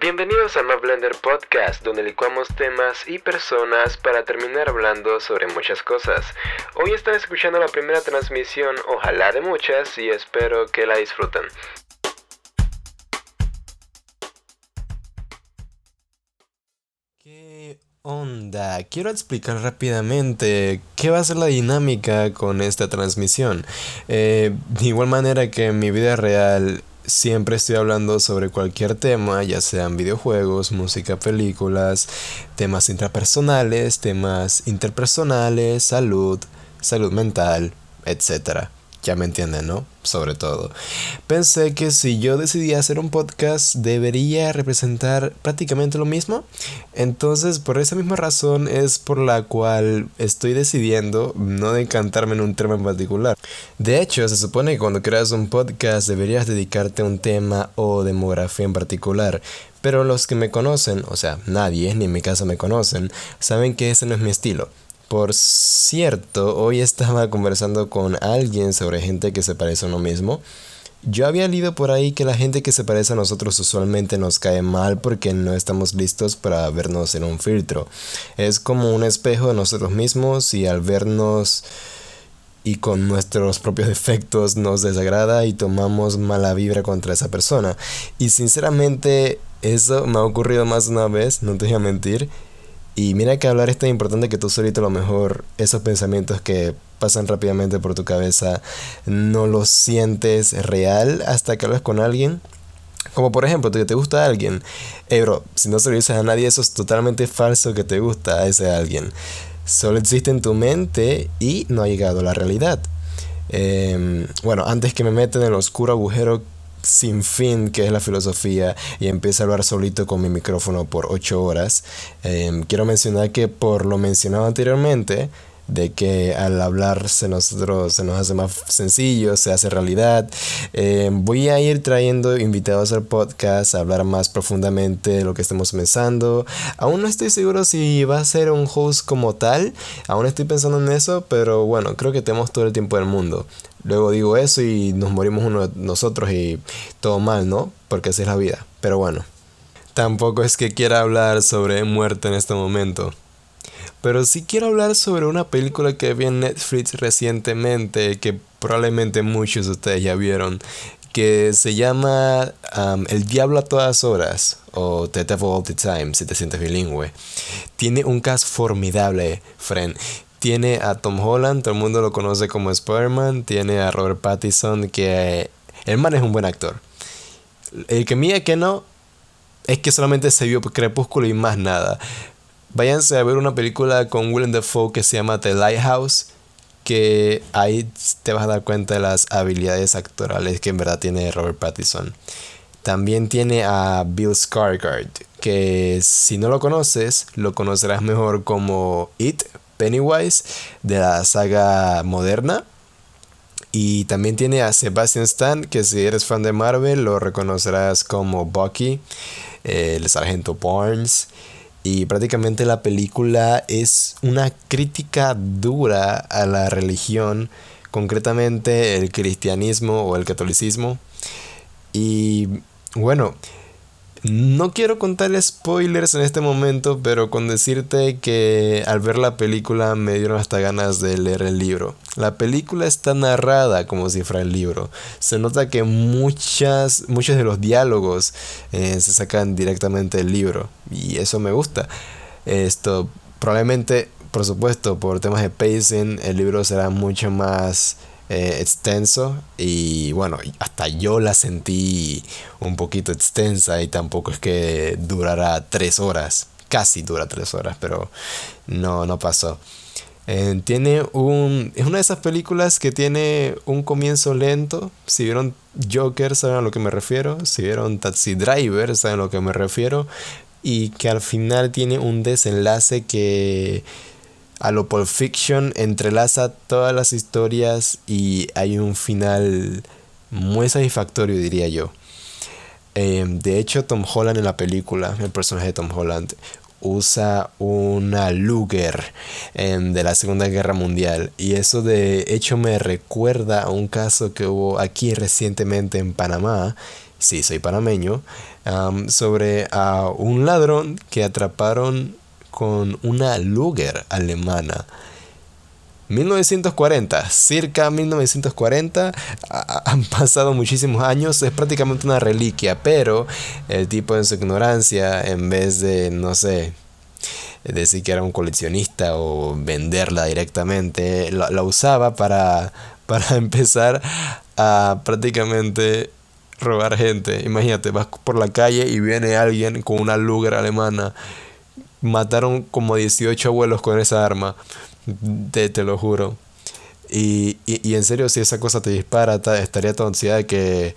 Bienvenidos a Map Blender Podcast, donde licuamos temas y personas para terminar hablando sobre muchas cosas. Hoy están escuchando la primera transmisión, ojalá de muchas, y espero que la disfruten. ¿Qué onda? Quiero explicar rápidamente qué va a ser la dinámica con esta transmisión. Eh, de igual manera que en mi vida real siempre estoy hablando sobre cualquier tema, ya sean videojuegos, música, películas, temas intrapersonales, temas interpersonales, salud, salud mental, etcétera. Ya me entienden, ¿no? Sobre todo. Pensé que si yo decidía hacer un podcast debería representar prácticamente lo mismo. Entonces, por esa misma razón es por la cual estoy decidiendo no decantarme en un tema en particular. De hecho, se supone que cuando creas un podcast deberías dedicarte a un tema o demografía en particular. Pero los que me conocen, o sea, nadie, ni en mi casa me conocen, saben que ese no es mi estilo. Por cierto, hoy estaba conversando con alguien sobre gente que se parece a uno mismo. Yo había leído por ahí que la gente que se parece a nosotros usualmente nos cae mal porque no estamos listos para vernos en un filtro. Es como un espejo de nosotros mismos y al vernos y con nuestros propios defectos nos desagrada y tomamos mala vibra contra esa persona. Y sinceramente eso me ha ocurrido más de una vez, no te voy a mentir. Y mira que hablar es tan importante que tú solito a lo mejor esos pensamientos que pasan rápidamente por tu cabeza no los sientes real hasta que hablas con alguien. Como por ejemplo, que te gusta a alguien. Hey bro, si no se lo dices a nadie, eso es totalmente falso que te gusta a ese alguien. Solo existe en tu mente y no ha llegado a la realidad. Em, bueno, antes que me meten en el oscuro agujero sin fin que es la filosofía y empieza a hablar solito con mi micrófono por 8 horas. Em, quiero mencionar que por lo mencionado anteriormente, de que al hablar se, nosotros, se nos hace más sencillo, se hace realidad. Em, voy a ir trayendo invitados al podcast a hablar más profundamente de lo que estemos pensando. Aún no estoy seguro si va a ser un host como tal, aún estoy pensando en eso, pero bueno, creo que tenemos todo el tiempo del mundo. Luego digo eso y nos morimos uno nosotros y todo mal, ¿no? Porque así es la vida. Pero bueno, tampoco es que quiera hablar sobre muerte en este momento. Pero sí quiero hablar sobre una película que vi en Netflix recientemente, que probablemente muchos de ustedes ya vieron, que se llama El Diablo a todas horas, o The Devil All the Time, si te sientes bilingüe. Tiene un cast formidable, friend. Tiene a Tom Holland, todo el mundo lo conoce como Spider-Man. Tiene a Robert Pattinson, que el man es un buen actor. El que mía que no, es que solamente se vio Crepúsculo y más nada. Váyanse a ver una película con Willem Dafoe que se llama The Lighthouse, que ahí te vas a dar cuenta de las habilidades actorales que en verdad tiene Robert Pattinson. También tiene a Bill Skarsgård, que si no lo conoces, lo conocerás mejor como It, Pennywise, de la saga moderna. Y también tiene a Sebastian Stan, que si eres fan de Marvel lo reconocerás como Bucky, el sargento Barnes. Y prácticamente la película es una crítica dura a la religión, concretamente el cristianismo o el catolicismo. Y bueno, no quiero contar spoilers en este momento, pero con decirte que al ver la película me dieron hasta ganas de leer el libro. La película está narrada como si fuera el libro. Se nota que muchas, muchos de los diálogos eh, se sacan directamente del libro y eso me gusta. Esto probablemente, por supuesto, por temas de pacing, el libro será mucho más eh, extenso y bueno, hasta yo la sentí un poquito extensa y tampoco es que durara tres horas, casi dura tres horas, pero no, no pasó. Eh, tiene un. Es una de esas películas que tiene un comienzo lento. Si vieron Joker, saben a lo que me refiero. Si vieron Taxi Driver, saben a lo que me refiero. Y que al final tiene un desenlace que a lo Pulp Fiction entrelaza todas las historias y hay un final muy satisfactorio, diría yo. Em, de hecho, Tom Holland en la película, el personaje de Tom Holland, usa una Luger em, de la Segunda Guerra Mundial. Y eso de hecho me recuerda a un caso que hubo aquí recientemente en Panamá sí, soy panameño, sobre a un ladrón que atraparon con una Luger alemana. 1940, circa 1940, han pasado muchísimos años, es prácticamente una reliquia, pero el tipo en su ignorancia, en vez de, no sé, decir que era un coleccionista o venderla directamente, la, usaba para, para empezar a prácticamente robar gente. Imagínate, vas por la calle y viene alguien con una Luger alemana. Mataron como 18 abuelos con esa arma. Te, te lo juro. Y, y, en serio, si esa cosa te dispara, estaría toda de que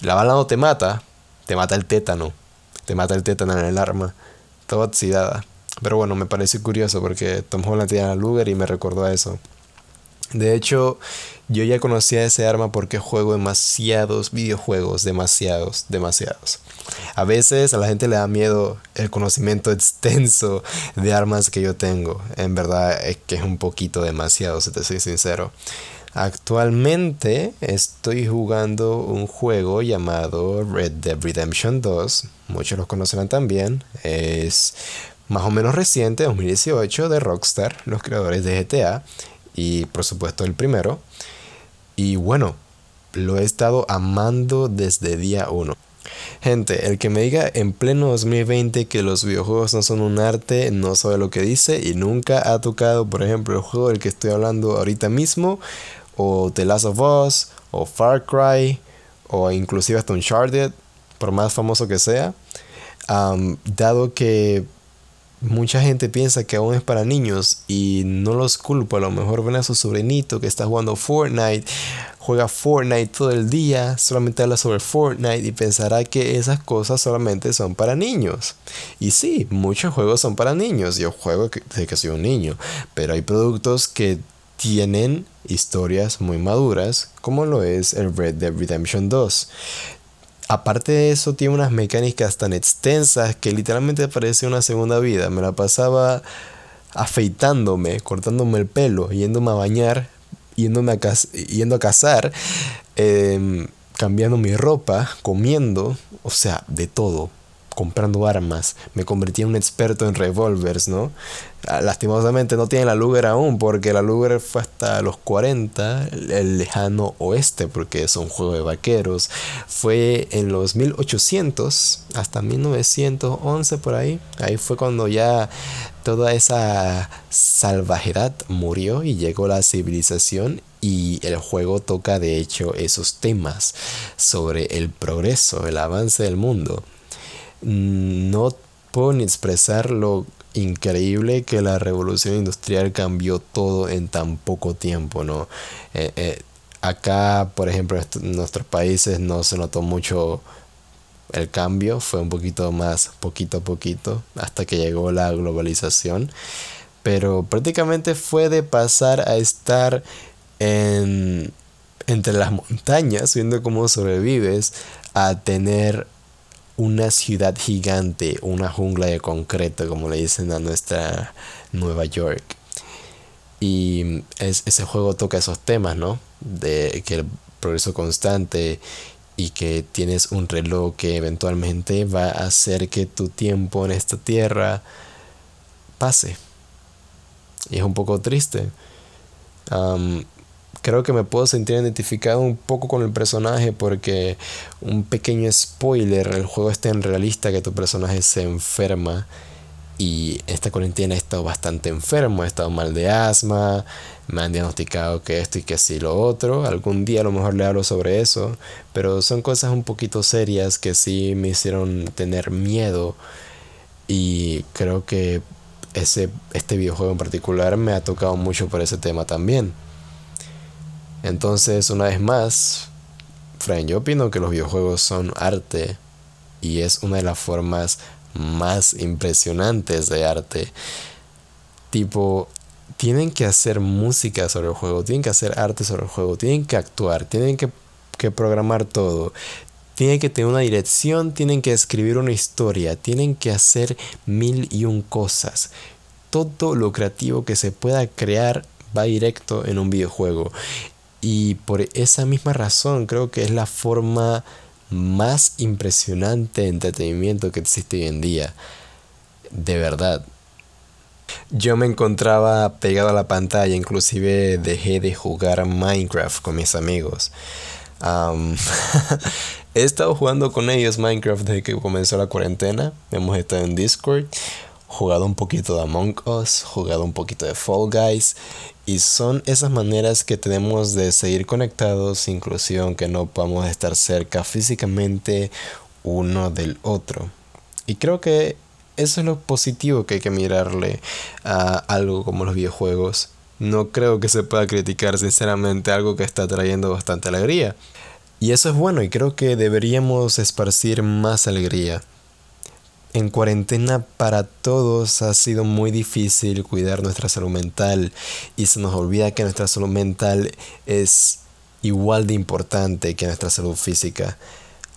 la bala no te mata, te mata el tétano. Te mata el tétano en el arma. Toda oxidada. Pero bueno, me parece curioso porque Tom Holland tiene la Luger y me recordó a eso. De hecho, yo ya conocía ese arma porque juego demasiados videojuegos, demasiados, demasiados. A veces a la gente le da miedo el conocimiento extenso de armas que yo tengo. En verdad es que es un poquito demasiado, si te soy sincero. Actualmente estoy jugando un juego llamado Red Dead Redemption 2. Muchos lo conocerán también. Es más o menos reciente, 2018, de Rockstar, los creadores de GTA. Y por supuesto el primero. Y bueno, lo he estado amando desde día 1. Gente, el que me diga en pleno 2020 que los videojuegos no son un arte, no sabe lo que dice y nunca ha tocado, por ejemplo, el juego del que estoy hablando ahorita mismo, o The Last of Us, o Far Cry, o inclusive hasta Uncharted, por más famoso que sea. dado que mucha gente piensa que aún es para niños y no los culpo. A lo mejor ven a su sobrinito que está jugando Fortnite, juega Fortnite todo el día, solamente habla sobre Fortnite y pensará que esas cosas solamente son para niños. Y sí, muchos juegos son para niños. Yo juego desde que soy un niño, pero hay productos que tienen historias muy maduras, como lo es el Red Dead Redemption 2. Aparte de eso, tiene unas mecánicas tan extensas que literalmente parece una segunda vida. Me la pasaba afeitándome, cortándome el pelo, yéndome a bañar, yéndome a yendo a cazar, em, cambiando mi ropa, comiendo, o sea, de todo comprando armas. Me convertí en un experto en revólveres, ¿no? Ah, lastimosamente no tiene la Luger aún, porque la Luger fue hasta los 40, el lejano oeste, porque es un juego de vaqueros. Fue en los 1800 hasta 1911 por ahí. Ahí fue cuando ya toda esa salvajedad murió y llegó la civilización y el juego toca de hecho esos temas sobre el progreso, el avance del mundo. No puedo ni expresar lo increíble que la revolución industrial cambió todo en tan poco tiempo, ¿no? Eh, eh, acá, por ejemplo, en nuestros países no se notó mucho el cambio, fue un poquito más poquito a poquito hasta que llegó la globalización, pero prácticamente fue de pasar a estar en, entre las montañas, viendo cómo sobrevives, a tener una ciudad gigante, una jungla de concreto, como le dicen a nuestra Nueva York. Y ese juego toca esos temas, ¿no? De que el progreso constante y que tienes un reloj que eventualmente va a hacer que tu tiempo en esta tierra pase. Y es un poco triste creo que me puedo sentir identificado un poco con el personaje porque un pequeño spoiler, el juego es tan realista que tu personaje se enferma y esta cuarentena he estado bastante enfermo, he estado mal de asma, me han diagnosticado que esto y que así lo otro, algún día a lo mejor le hablo sobre eso, pero son cosas un poquito serias que sí me hicieron tener miedo y creo que ese, este videojuego en particular me ha tocado mucho por ese tema también. Entonces, una vez más, Fran, yo opino que los videojuegos son arte y es una de las formas más impresionantes de arte. Tipo, tienen que hacer música sobre el juego, tienen que hacer arte sobre el juego, tienen que actuar, tienen que, que programar todo, tienen que tener una dirección, tienen que escribir una historia, tienen que hacer mil y un cosas. Todo lo creativo que se pueda crear va directo en un videojuego. Y por esa misma razón creo que es la forma más impresionante entretenimiento que existe hoy en día. De verdad. Yo me encontraba pegado a la pantalla, inclusive dejé de jugar Minecraft con mis amigos. he estado jugando con ellos Minecraft desde que comenzó la cuarentena. Hemos estado en Discord, jugado un poquito de Among Us, jugado un poquito de Fall Guys. Y son esas maneras que tenemos de seguir conectados, inclusive aunque no podamos estar cerca físicamente uno del otro. Y creo que eso es lo positivo que hay que mirarle a algo como los videojuegos. No creo que se pueda criticar sinceramente algo que está trayendo bastante alegría. Y eso es bueno y creo que deberíamos esparcir más alegría. En cuarentena para todos ha sido muy difícil cuidar nuestra salud mental y se nos olvida que nuestra salud mental es igual de importante que nuestra salud física.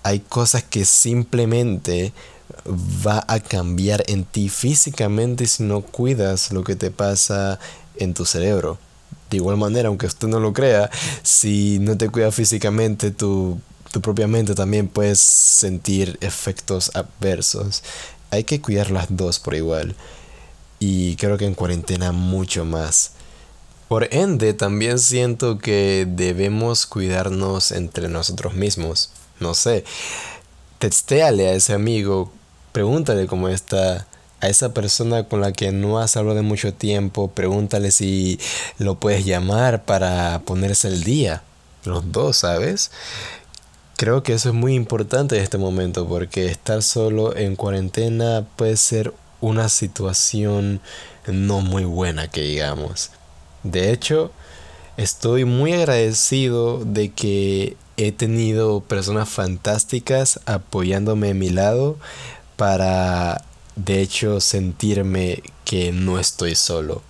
Hay cosas que simplemente va a cambiar en ti físicamente si no cuidas lo que te pasa en tu cerebro. De igual manera, aunque usted no lo crea, si no te cuidas físicamente, tu, tu propia mente también puedes sentir efectos adversos. Hay que cuidar las dos por igual. Y creo que en cuarentena mucho más. Por ende, también siento que debemos cuidarnos entre nosotros mismos. No sé, textéale a ese amigo, pregúntale cómo está a esa persona con la que no has hablado de mucho tiempo, pregúntale si lo puedes llamar para ponerse el día. Los dos, ¿sabes? Creo que eso es muy importante en este momento porque estar solo en cuarentena puede ser una situación no muy buena que digamos. De hecho, estoy muy agradecido de que he tenido personas fantásticas apoyándome a mi lado para de hecho sentirme que no estoy solo.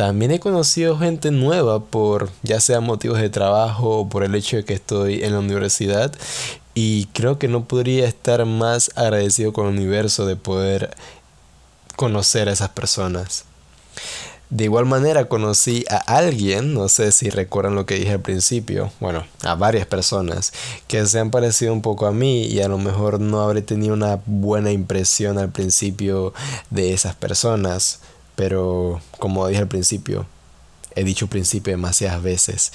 También he conocido gente nueva por ya sea motivos de trabajo o por el hecho de que estoy en la universidad y creo que no podría estar más agradecido con el universo de poder conocer a esas personas. De igual manera conocí a alguien, no sé si recuerdan lo que dije al principio, bueno, a varias personas que se han parecido un poco a mí y a lo mejor no habré tenido una buena impresión al principio de esas personas, pero como dije al principio, he dicho principio demasiadas veces,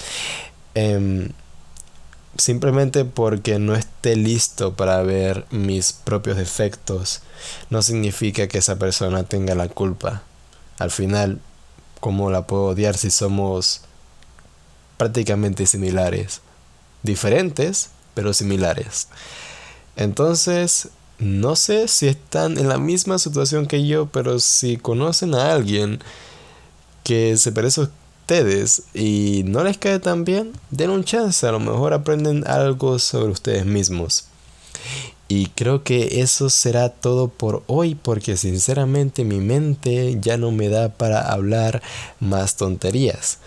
em, simplemente porque no esté listo para ver mis propios defectos, no significa que esa persona tenga la culpa. Al final, ¿Cómo la puedo odiar si somos prácticamente similares? Diferentes, pero similares. Entonces, no sé si están en la misma situación que yo, pero si conocen a alguien que se parece a ustedes y no les cae tan bien, den un chance, a lo mejor aprenden algo sobre ustedes mismos. Y creo que eso será todo por hoy porque sinceramente mi mente ya no me da para hablar más tonterías.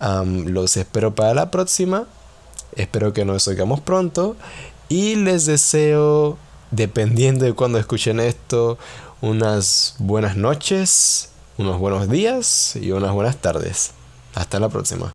los espero para la próxima. Espero que nos oigamos pronto. Y les deseo, dependiendo de cuando escuchen esto, unas buenas noches, unos buenos días y unas buenas tardes. Hasta la próxima.